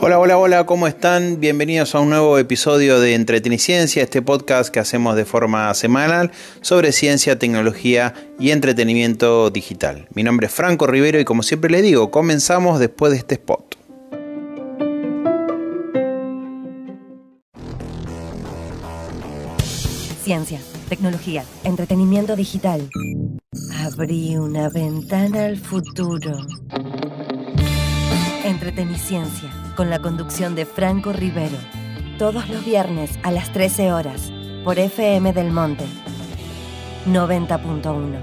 Hola, hola, hola, ¿cómo están? Bienvenidos a un nuevo episodio de Entreteniciencia, este podcast que hacemos de forma semanal sobre ciencia, tecnología y entretenimiento digital. Mi nombre es Franco Rivero y como siempre le digo, comenzamos después de este spot. Ciencia, tecnología, entretenimiento digital. Abrí una ventana al futuro. Entreteniciencia, con la conducción de Franco Rivero. Todos los viernes a las 13 horas, por FM del Monte. 90.1.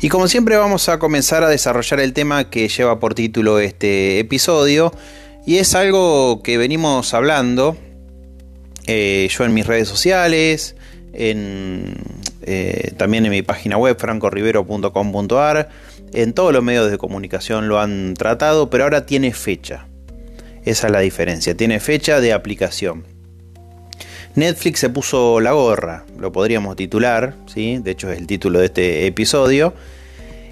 Y como siempre vamos a comenzar a desarrollar el tema que lleva por título este episodio. Y es algo que venimos hablando eh, yo en mis redes sociales, eh, también en mi página web francorrivero.com.ar. En todos los medios de comunicación lo han tratado, pero ahora tiene fecha. Esa es la diferencia, tiene fecha de aplicación. Netflix se puso la gorra, lo podríamos titular, ¿sí? de hecho es el título de este episodio.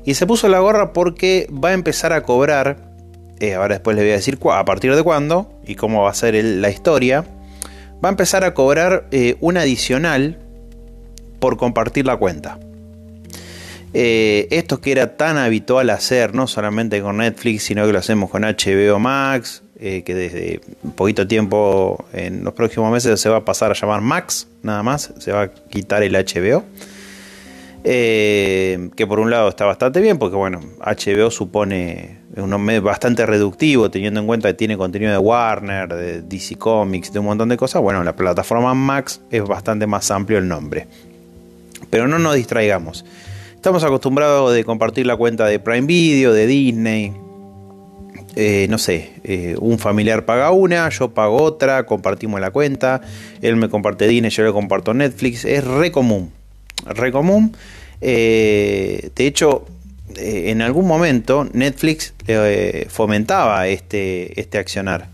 Y se puso la gorra porque va a empezar a cobrar, eh, ahora después les voy a decir a partir de cuándo y cómo va a ser la historia, va a empezar a cobrar eh, un adicional por compartir la cuenta. Eh, esto que era tan habitual hacer, no solamente con Netflix, sino que lo hacemos con HBO Max, eh, que desde poquito tiempo, en los próximos meses, se va a pasar a llamar Max, nada más, se va a quitar el HBO. Eh, que por un lado está bastante bien, porque bueno, HBO supone un mes bastante reductivo, teniendo en cuenta que tiene contenido de Warner, de DC Comics, de un montón de cosas. Bueno, la plataforma Max es bastante más amplio el nombre. Pero no nos distraigamos. Estamos acostumbrados de compartir la cuenta de Prime Video, de Disney. Eh, no sé, eh, un familiar paga una, yo pago otra, compartimos la cuenta, él me comparte Disney, yo le comparto Netflix, es re común, re común. Eh, de hecho, en algún momento Netflix fomentaba este, este accionar.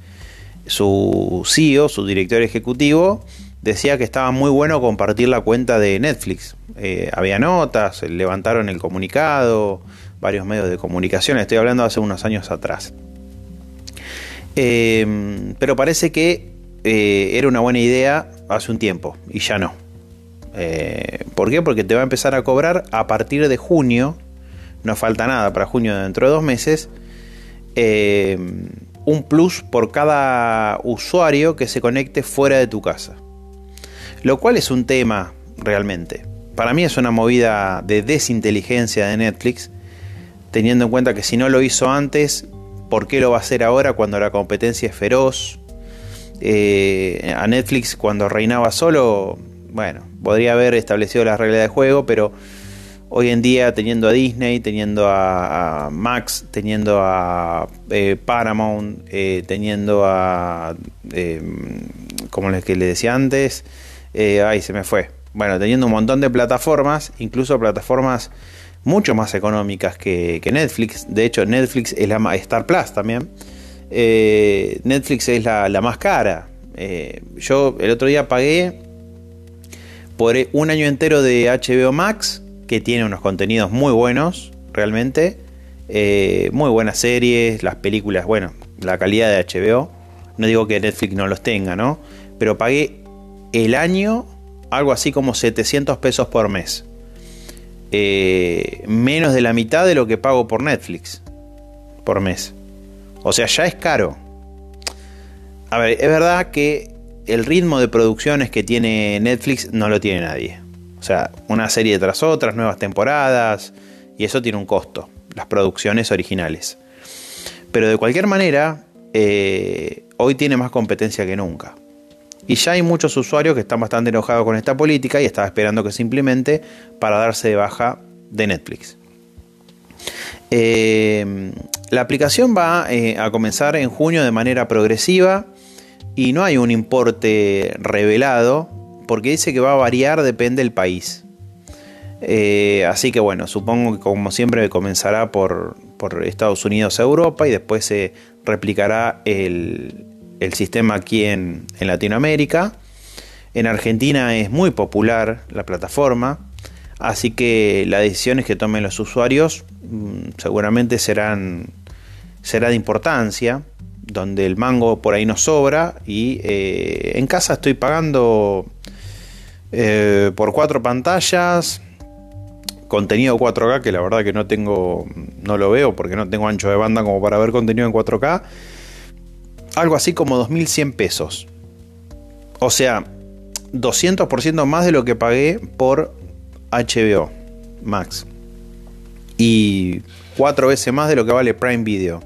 Su CEO, su director ejecutivo, decía que estaba muy bueno compartir la cuenta de Netflix. Eh, había notas, levantaron el comunicado, varios medios de comunicación, estoy hablando hace unos años atrás. Em, pero parece que eh, era una buena idea hace un tiempo y ya no. Eh, ¿Por qué? Porque te va a empezar a cobrar a partir de junio, no falta nada para junio dentro de dos meses, un plus por cada usuario que se conecte fuera de tu casa. Lo cual es un tema realmente. Para mí es una movida de desinteligencia de Netflix, teniendo en cuenta que si no lo hizo antes, ¿por qué lo va a hacer ahora cuando la competencia es feroz? Eh, a Netflix cuando reinaba solo, bueno, podría haber establecido las reglas de juego, pero hoy en día teniendo a Disney, teniendo a, Max, teniendo a eh, Paramount, eh, teniendo a, como les que le decía antes, eh, ay, se me fue. Bueno, teniendo un montón de plataformas, incluso plataformas mucho más económicas que, Netflix. De hecho, Netflix es la Star Plus también. Eh, Netflix es la, más cara. Eh, yo el otro día pagué por un año entero de HBO Max, que tiene unos contenidos muy buenos, realmente. muy buenas series, las películas, bueno, la calidad de HBO. No digo que Netflix no los tenga, ¿no? Pero pagué el año algo así como 700 pesos por mes. Eh, menos de la mitad de lo que pago por Netflix por mes. O sea, ya es caro. A ver, es verdad que el ritmo de producciones que tiene Netflix no lo tiene nadie. O sea, una serie tras otra, nuevas temporadas, y eso tiene un costo, las producciones originales. Pero de cualquier manera, eh, hoy tiene más competencia que nunca. Y ya hay muchos usuarios que están bastante enojados con esta política y están esperando que se implemente para darse de baja de Netflix. Eh, la aplicación va eh, a comenzar en junio de manera progresiva y no hay un importe revelado, porque dice que va a variar, depende del país. Eh, así que bueno, supongo que como siempre comenzará por, Estados Unidos a Europa y después se replicará el, sistema aquí en, Latinoamérica. En Argentina es muy popular la plataforma, así que las decisiones que tomen los usuarios mm, seguramente serán será de importancia, donde el mango por ahí no sobra y eh, en casa estoy pagando eh, por cuatro pantallas, contenido 4K que la verdad que no tengo, no lo veo porque no tengo ancho de banda como para ver contenido en 4K, algo así como 2.100 pesos. O sea, 200% más de lo que pagué por HBO Max. Y cuatro veces más de lo que vale Prime Video.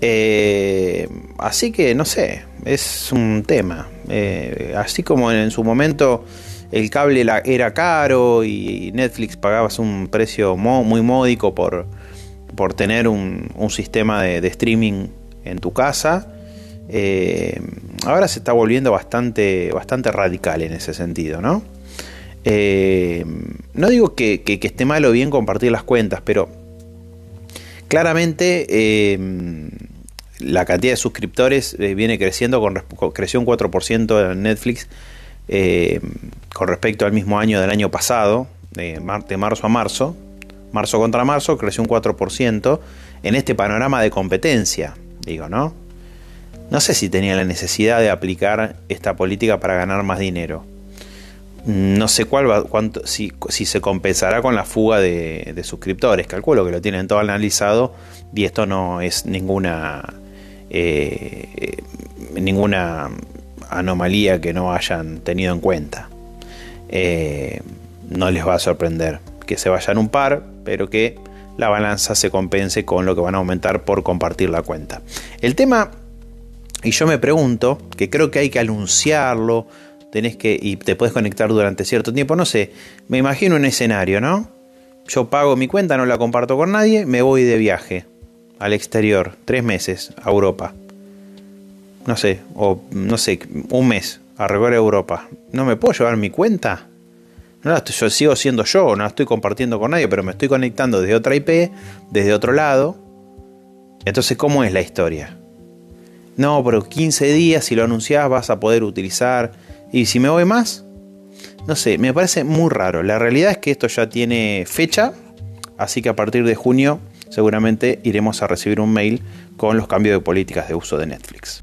Eh, así que no sé, es un tema. Eh, así como en, su momento el cable era caro y Netflix pagabas un precio muy módico por, por tener un, sistema de, streaming en tu casa. Eh, ahora se está volviendo bastante, bastante radical en ese sentido, ¿no? no digo que, esté mal o bien compartir las cuentas, pero claramente la cantidad de suscriptores eh, viene creciendo, con, creció un 4% en Netflix eh, con respecto al mismo año del año pasado, de, marzo a marzo. Marzo contra marzo creció un 4% en este panorama de competencia, digo, ¿no? No sé si tenía la necesidad de aplicar esta política para ganar más dinero. No sé cuál va, cuánto, si, se compensará con la fuga de, de suscriptores. Calculo que lo tienen todo analizado y esto no es ninguna eh, ninguna anomalía que no hayan tenido en cuenta. Eh, no les va a sorprender que se vayan un par, pero que la balanza se compense con lo que van a aumentar por compartir la cuenta. El tema, y yo me pregunto, que creo que hay que anunciarlo, tenés que, y te puedes conectar durante cierto tiempo, no sé, me imagino un escenario, ¿no? Yo pago mi cuenta, no la comparto con nadie, me voy de viaje al exterior, tres meses a Europa. No sé, o no sé, un mes a recorrer Europa. ¿No me puedo llevar mi cuenta? No yo sigo siendo yo, no la estoy compartiendo con nadie, pero me estoy conectando desde otra IP, desde otro lado. Entonces, ¿cómo es la historia? No, pero 15 días, si lo anunciás, vas a poder utilizar. ¿Y si me voy más? No sé, me parece muy raro. La realidad es que esto ya tiene fecha, así que a partir de junio seguramente iremos a recibir un mail con los cambios de políticas de uso de Netflix.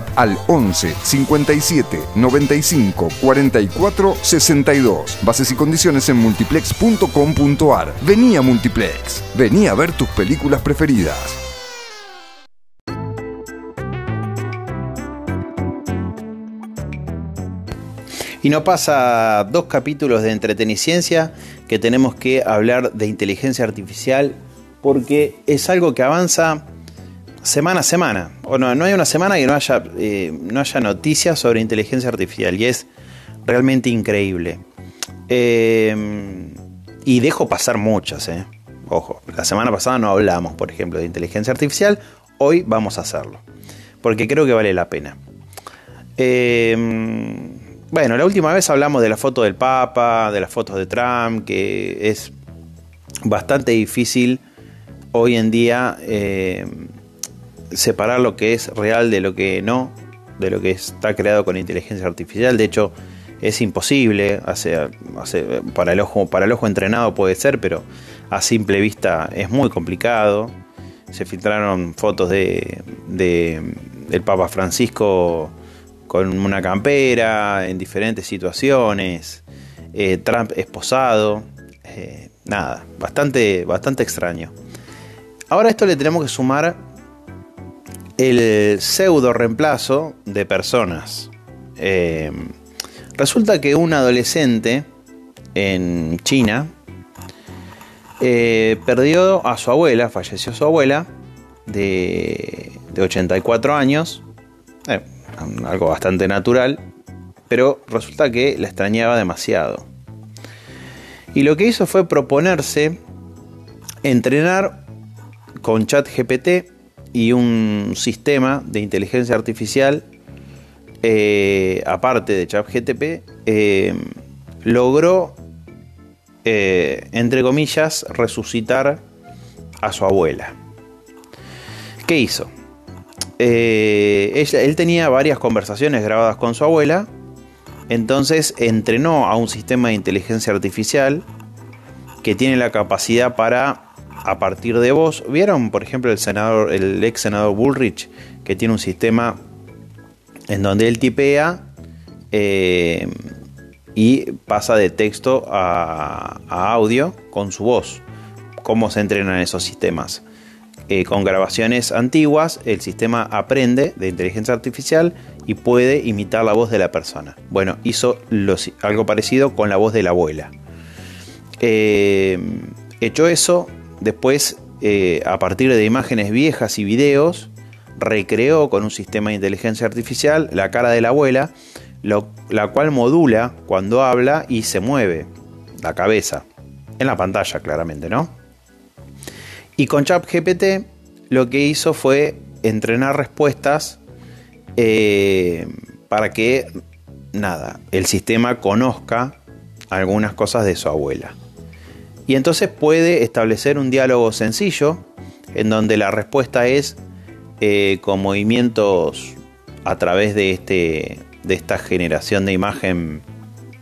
al 11 57 95 44 62. Bases y condiciones en multiplex.com.ar. Vení a Multiplex. Vení a ver tus películas preferidas. Y no pasa dos capítulos de entreteniciencia que tenemos que hablar de inteligencia artificial porque es algo que avanza semana a semana. O no, no hay una semana que no haya, eh, no haya noticias sobre inteligencia artificial y es realmente increíble. Eh, y dejo pasar muchas, eh. Ojo, la semana pasada no hablamos, por ejemplo, de inteligencia artificial. Hoy vamos a hacerlo. Porque creo que vale la pena. bueno, la última vez hablamos de la foto del Papa, de las fotos de Trump, que es bastante difícil hoy en día separar lo que es real de lo que no, de lo que está creado con inteligencia artificial. De hecho, es imposible, para, el ojo, el entrenado puede ser, pero a simple vista es muy complicado. Se filtraron fotos de, del Papa Francisco con una campera en diferentes situaciones, eh, Trump esposado, eh, nada, bastante, bastante extraño. Ahora esto le tenemos que sumar el pseudo reemplazo de personas. Eh, resulta que un adolescente en China eh, perdió a su abuela, falleció su abuela de, 84 años, eh, algo bastante natural, pero resulta que la extrañaba demasiado. Y lo que hizo fue proponerse entrenar con ChatGPT y un sistema de inteligencia artificial, eh, aparte de ChatGPT, eh, logró, eh, entre comillas, resucitar a su abuela. ¿Qué hizo? él tenía varias conversaciones grabadas con su abuela, entonces entrenó a un sistema de inteligencia artificial que tiene la capacidad para a partir de voz. ¿Vieron, por ejemplo, el senador, el ex senador Bullrich, que tiene un sistema en donde él tipea eh, y pasa de texto a, audio con su voz? ¿Cómo se entrenan esos sistemas? Eh, con grabaciones antiguas, el sistema aprende de inteligencia artificial y puede imitar la voz de la persona. Bueno, hizo algo parecido con la voz de la abuela. Eh, hecho eso, Después, eh, a partir de imágenes viejas y videos, recreó con un sistema de inteligencia artificial la cara de la abuela, la cual modula cuando habla y se mueve la cabeza. En la pantalla, claramente, ¿no? Y con ChatGPT lo que hizo fue entrenar respuestas eh, para que, nada, el sistema conozca algunas cosas de su abuela. Y entonces puede establecer un diálogo sencillo en donde la respuesta es eh, con movimientos a través de, este, de esta generación de imagen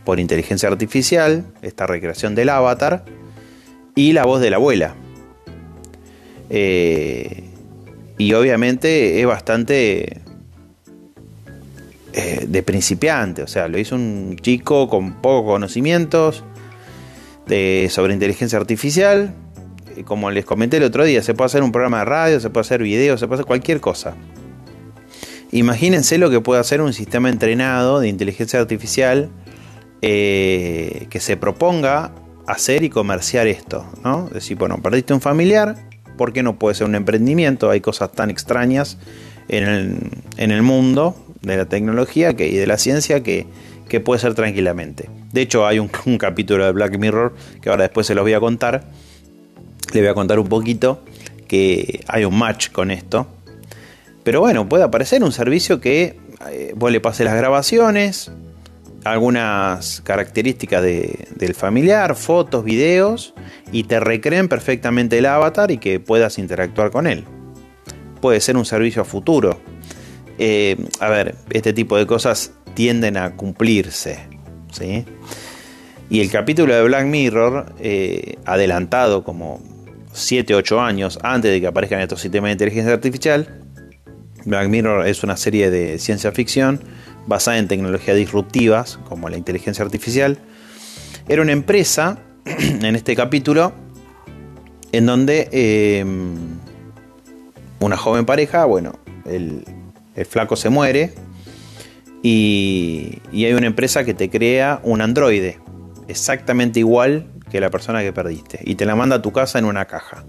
por inteligencia artificial, esta recreación del avatar y la voz de la abuela. Eh, y obviamente es bastante eh, de principiante, o sea, lo hizo un chico con pocos conocimientos sobre inteligencia artificial. Como les comenté el otro día, se puede hacer un programa de radio, se puede hacer video, se puede hacer cualquier cosa. Imagínense lo que puede hacer un sistema entrenado de inteligencia artificial eh, que se proponga hacer y comerciar esto. ¿no? Decir, bueno, perdiste un familiar, ¿por qué no puede ser un emprendimiento? Hay cosas tan extrañas en el, en el mundo de la tecnología que, y de la ciencia que, que puede ser tranquilamente. De hecho, hay un, capítulo de Black Mirror que ahora después se los voy a contar. Le voy a contar un poquito que hay un match con esto. Pero bueno, puede aparecer un servicio que eh, vos le pases las grabaciones, algunas características del familiar, fotos, videos, y te recreen perfectamente el avatar y que puedas interactuar con él. Puede ser un servicio a futuro. Eh, a ver, este tipo de cosas tienden a cumplirse. ¿sí? Y el capítulo de Black Mirror, eh, adelantado como 7-8 años antes de que aparezcan estos sistemas de inteligencia artificial, Black Mirror es una serie de ciencia ficción basada en tecnologías disruptivas como la inteligencia artificial. Era una empresa, en este capítulo, en donde eh, una joven pareja, bueno, el flaco se muere, y, hay una empresa que te crea un androide exactamente igual que la persona que perdiste y te la manda a tu casa en una caja.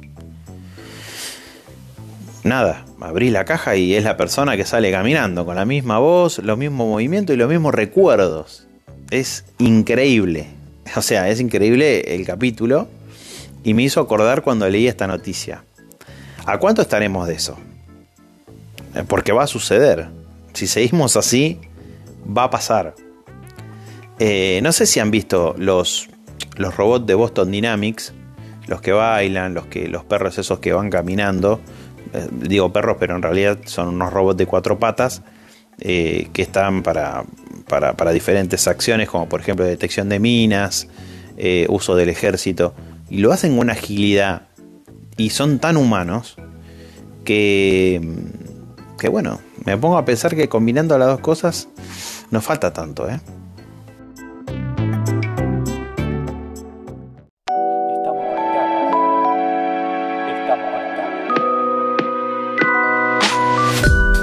Nada, abrís la caja y es la persona que sale caminando con la misma voz, los mismos movimientos y los mismos recuerdos. Es increíble. O sea, es increíble el capítulo y me hizo acordar cuando leí esta noticia. ¿A cuánto estaremos de eso? Porque va a suceder. Si seguimos así, va a pasar. Eh, no sé si han visto los, los robots de Boston Dynamics, los que bailan, los, que, los perros esos que van caminando. Eh, digo perros, pero en realidad son unos robots de cuatro patas eh, que están para, para, diferentes acciones, como por ejemplo detección de minas, uso del ejército. Y lo hacen con una agilidad y son tan humanos que, que bueno, me pongo a pensar que combinando las dos cosas no falta tanto, ¿eh?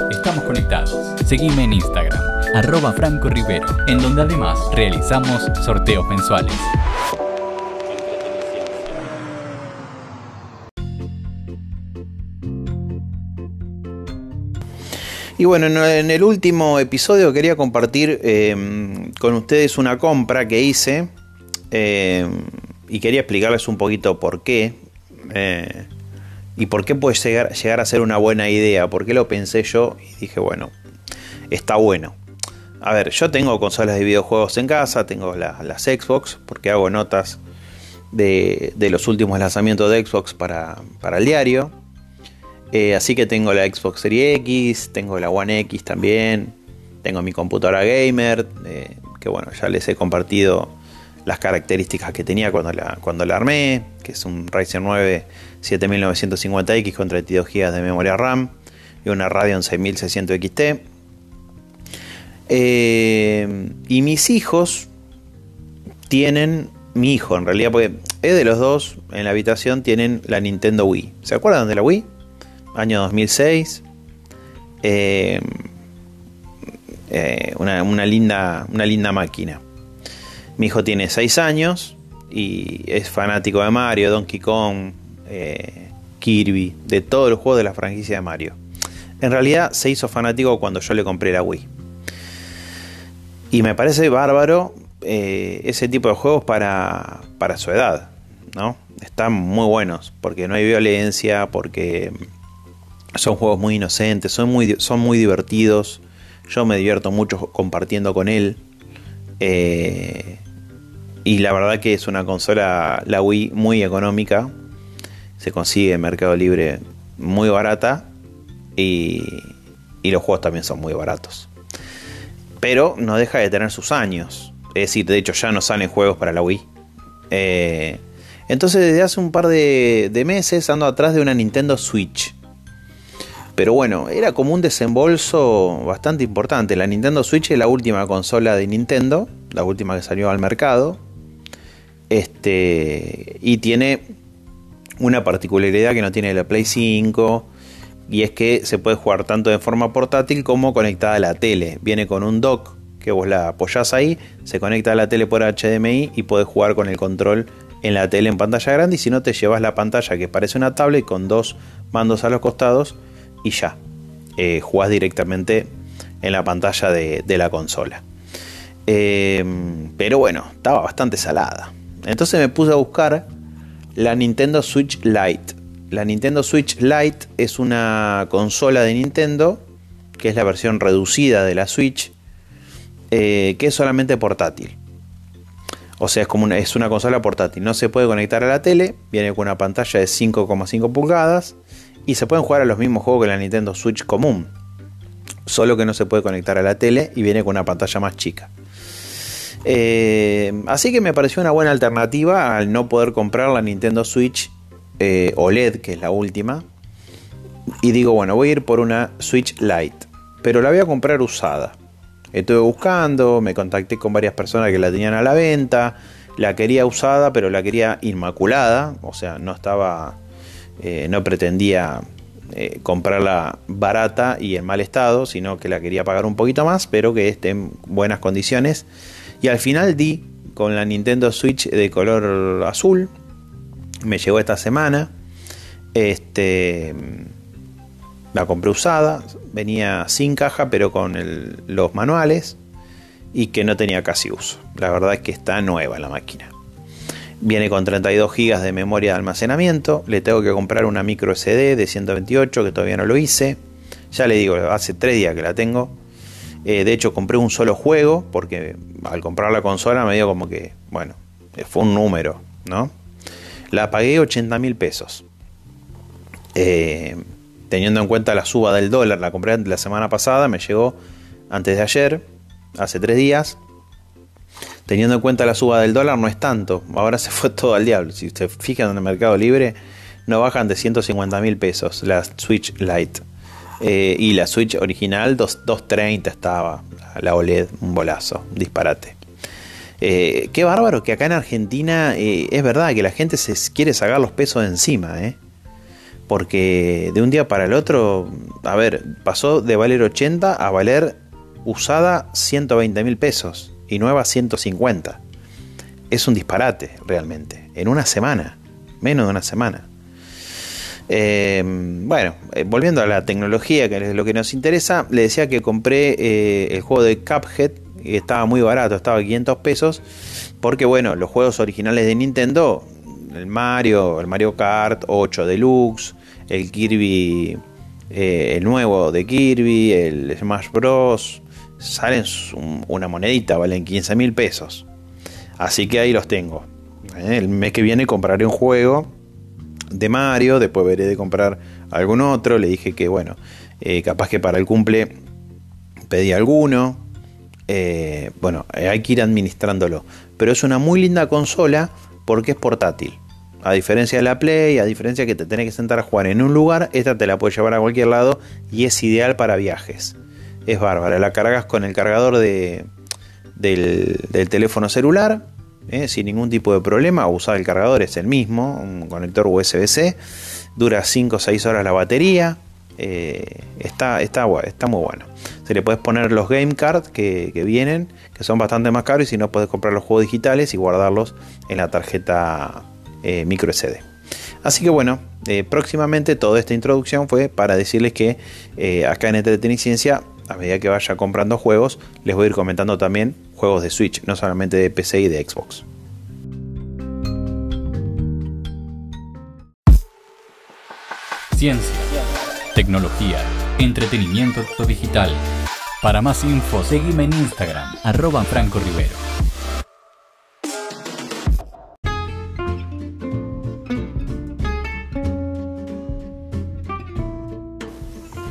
Estamos conectados. Seguime en Instagram, arroba Franco Rivero, en donde además realizamos sorteos mensuales. Y bueno, en el último episodio quería compartir em, con ustedes una compra que hice em, y quería explicarles un poquito por qué eh, y por qué puede llegar, llegar a ser una buena idea, por qué lo pensé yo y dije, bueno, está bueno. A ver, yo tengo consolas de videojuegos en casa, tengo las Xbox, porque hago notas de, los últimos lanzamientos de Xbox para, para el diario. Eh, así que tengo la Xbox Series X, tengo la One X también, tengo mi computadora gamer, eh, que bueno, ya les he compartido las características que tenía cuando la, cuando la armé, que es un Ryzen 9 7950X con 32 GB de memoria RAM y una Radeon 6600 XT. Eh, y mis hijos tienen, mi hijo en realidad, porque es de los dos en la habitación, tienen la Nintendo Wii. ¿Se acuerdan de la Wii? Año 2006. Eh, eh, una, linda, una linda máquina. Mi hijo tiene 6 años y es fanático de Mario, Donkey Kong, eh, Kirby, de todos los juegos de la franquicia de Mario. En realidad se hizo fanático cuando yo le compré la Wii. Y me parece bárbaro ese tipo de juegos para, para su edad. ¿no? Están muy buenos porque no hay violencia, porque son juegos muy inocentes, son muy, son muy divertidos. Yo me divierto mucho compartiendo con él. Eh, y la verdad que es una consola, la Wii, muy económica. Se consigue en Mercado Libre muy barata. Y, y los juegos también son muy baratos. Pero no deja de tener sus años. Es decir, de hecho ya no salen juegos para la Wii. Eh, entonces desde hace un par de, de meses ando atrás de una Nintendo Switch. Pero bueno, era como un desembolso bastante importante. La Nintendo Switch es la última consola de Nintendo, la última que salió al mercado. Este, y tiene una particularidad que no tiene la Play 5. Y es que se puede jugar tanto de forma portátil como conectada a la tele. Viene con un dock que vos la apoyás ahí, se conecta a la tele por HDMI y puedes jugar con el control en la tele en pantalla grande. Y si no, te llevas la pantalla que parece una tablet con dos mandos a los costados y ya. Eh, jugás directamente en la pantalla de, la consola. Eh, pero bueno, estaba bastante salada. Entonces me puse a buscar la Nintendo Switch Lite. La Nintendo Switch Lite es una consola de Nintendo, que es la versión reducida de la Switch, eh, que es solamente portátil. O sea, es como es una consola portátil. No se puede conectar a la tele. Viene con una pantalla de 5,5 pulgadas y se pueden jugar a los mismos juegos que la Nintendo Switch común. Solo que no se puede conectar a la tele y viene con una pantalla más chica. Eh, así que me pareció una buena alternativa al no poder comprar la Nintendo Switch eh, OLED, que es la última. Y digo, bueno, voy a ir por una Switch Lite. Pero la voy a comprar usada. Estuve buscando, me contacté con varias personas que la tenían a la venta. La quería usada, pero la quería inmaculada. O sea, no estaba eh, no pretendía eh, comprarla barata y en mal estado, sino que la quería pagar un poquito más, pero que esté en buenas condiciones. Y al final di con la Nintendo Switch de color azul. Me llegó esta semana. Este, la compré usada. Venía sin caja, pero con los manuales. Y que no tenía casi uso. La verdad es que está nueva la máquina. Viene con 32 GB de memoria de almacenamiento. Le tengo que comprar una micro SD de 128 que todavía no lo hice. Ya le digo, hace 3 días que la tengo. Eh, de hecho, compré un solo juego porque al comprar la consola me dio como que, bueno, eh, fue un número, ¿no? La pagué 80 mil pesos. Eh, teniendo en cuenta la suba del dólar, la compré la semana pasada, me llegó antes de ayer, hace 3 días, teniendo en cuenta la suba del dólar, no es tanto. Ahora se fue todo al diablo. Si se fijan en el mercado libre, no bajan de 150 mil pesos la Switch Lite. Eh, y la Switch original, 230 estaba. La OLED, un bolazo, disparate. Eh, qué bárbaro que acá en Argentina eh, es verdad que la gente se quiere sacar los pesos de encima. porque de un día para el otro, a ver, pasó de valer 80 a valer usada 120 mil pesos y nueva 150. Es un disparate realmente, en una semana, menos de una semana. Eh, bueno, eh, volviendo a la tecnología, que es lo que nos interesa, le decía que compré eh, el juego de Cuphead, que estaba muy barato, estaba a 500 pesos, porque bueno, los juegos originales de Nintendo, el Mario, el Mario Kart 8 Deluxe, el Kirby, el nuevo de Kirby, el Smash Bros, salen una monedita, valen 15 mil pesos. Así que ahí los tengo. El mes que viene compraré un juego de Mario, después veré de comprar algún otro. Le dije que, bueno, eh, capaz que para el cumple pedí alguno. Eh, bueno, hay que ir administrándolo. Pero es una muy linda consola porque es portátil. A diferencia de la Play, a diferencia que te tenés que sentar a jugar en un lugar, esta te la puedes llevar a cualquier lado y es ideal para viajes. Es bárbara. La cargas con el cargador de, del, teléfono celular ¿eh? sin ningún tipo de problema. Usar el cargador es el mismo, un conector USB-C. Dura 5 o 6 horas la batería. Eh, está, está, está muy bueno. Se le puedes poner los game cards que, vienen, que son bastante más caros, y si no, puedes comprar los juegos digitales y guardarlos en la tarjeta eh, micro SD. Así que bueno, próximamente toda esta introducción fue para decirles que acá en Entreteniciencia, a medida que vaya comprando juegos, les voy a ir comentando también juegos de Switch, no solamente de PC y de Xbox. Ciencia, tecnología, entretenimiento digital. Para más info, seguime en Instagram, arroba Franco Rivero.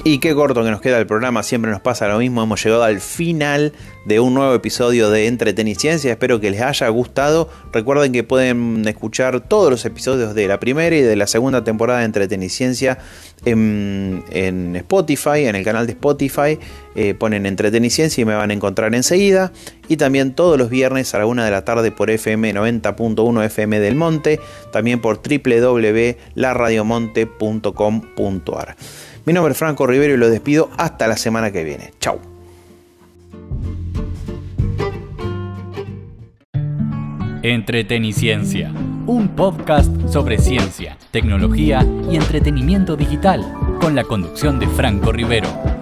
Y qué corto que nos queda el programa, siempre nos pasa lo mismo, hemos llegado al final de un nuevo episodio de Entreteniciencia, espero que les haya gustado, recuerden que pueden escuchar todos los episodios de la primera y de la segunda temporada de Entreteniciencia en, en Spotify, en el canal de Spotify, eh, ponen Entreteniciencia y me van a encontrar enseguida, y también todos los viernes a la una de la tarde por FM 90.1 FM del Monte, también por www.laradiomonte.com.ar. Mi nombre es Franco Rivero y lo despido hasta la semana que viene. Chau. Entreteniciencia, un podcast sobre ciencia, tecnología y entretenimiento digital, con la conducción de Franco Rivero.